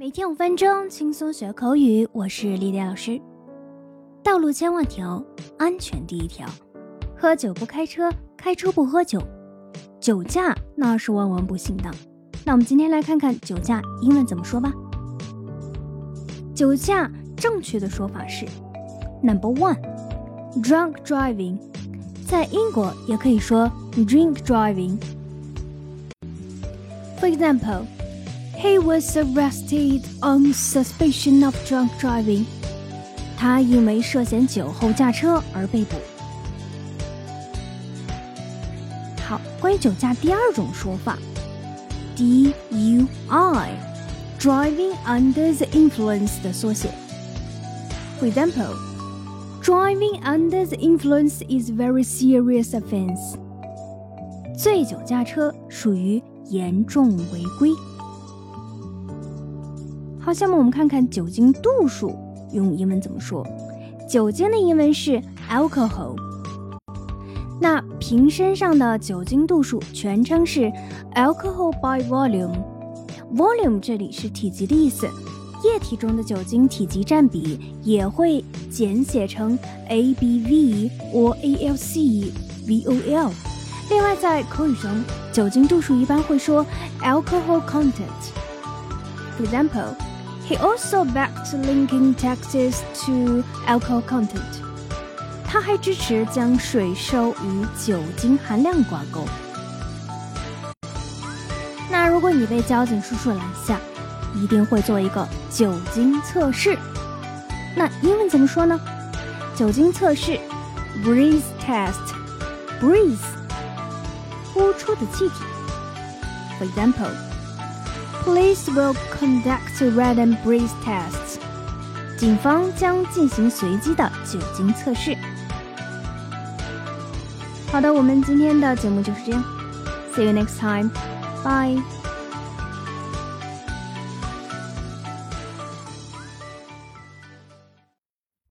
每天五分钟轻松学口语，我是丽丽老师。道路千万条，安全第一条。喝酒不开车，开车不喝酒，酒驾那是万万不行的。那我们今天来看看酒驾英文怎么说吧。酒驾正确的说法是 Number one，drunk driving，在英国也可以说 drink driving。For example。He was arrested on suspicion of drunk driving. 他因为涉嫌酒后驾车而被捕。好，关于酒驾第二种说法，DUI，driving under the influence 的缩写。For example, driving under the influence is very serious offense. 醉酒驾车属于严重违规。 好，下面我们看看酒精度数用英文怎么说？酒精的英文是 alcohol。那瓶身上的酒精度数全称是 alcohol by volume。volume 这里是体积的意思，液体中的酒精体积占比也会简写成 ABV 或 ALCVOL。另外，在口语中，酒精度数一般会说 alcohol content。For example. He also backed linking taxes to alcohol content。他还支持将税收与酒精含量挂钩。那如果你被交警叔叔拦下，一定会做一个酒精测试。那英文怎么说呢？酒精测试，breathe test。breathe，呼出的气体。For example。 Police will conduct random breath tests. 警方将进行随机的酒精测试。好的，我们今天的节目就是这样。See you next time. Bye.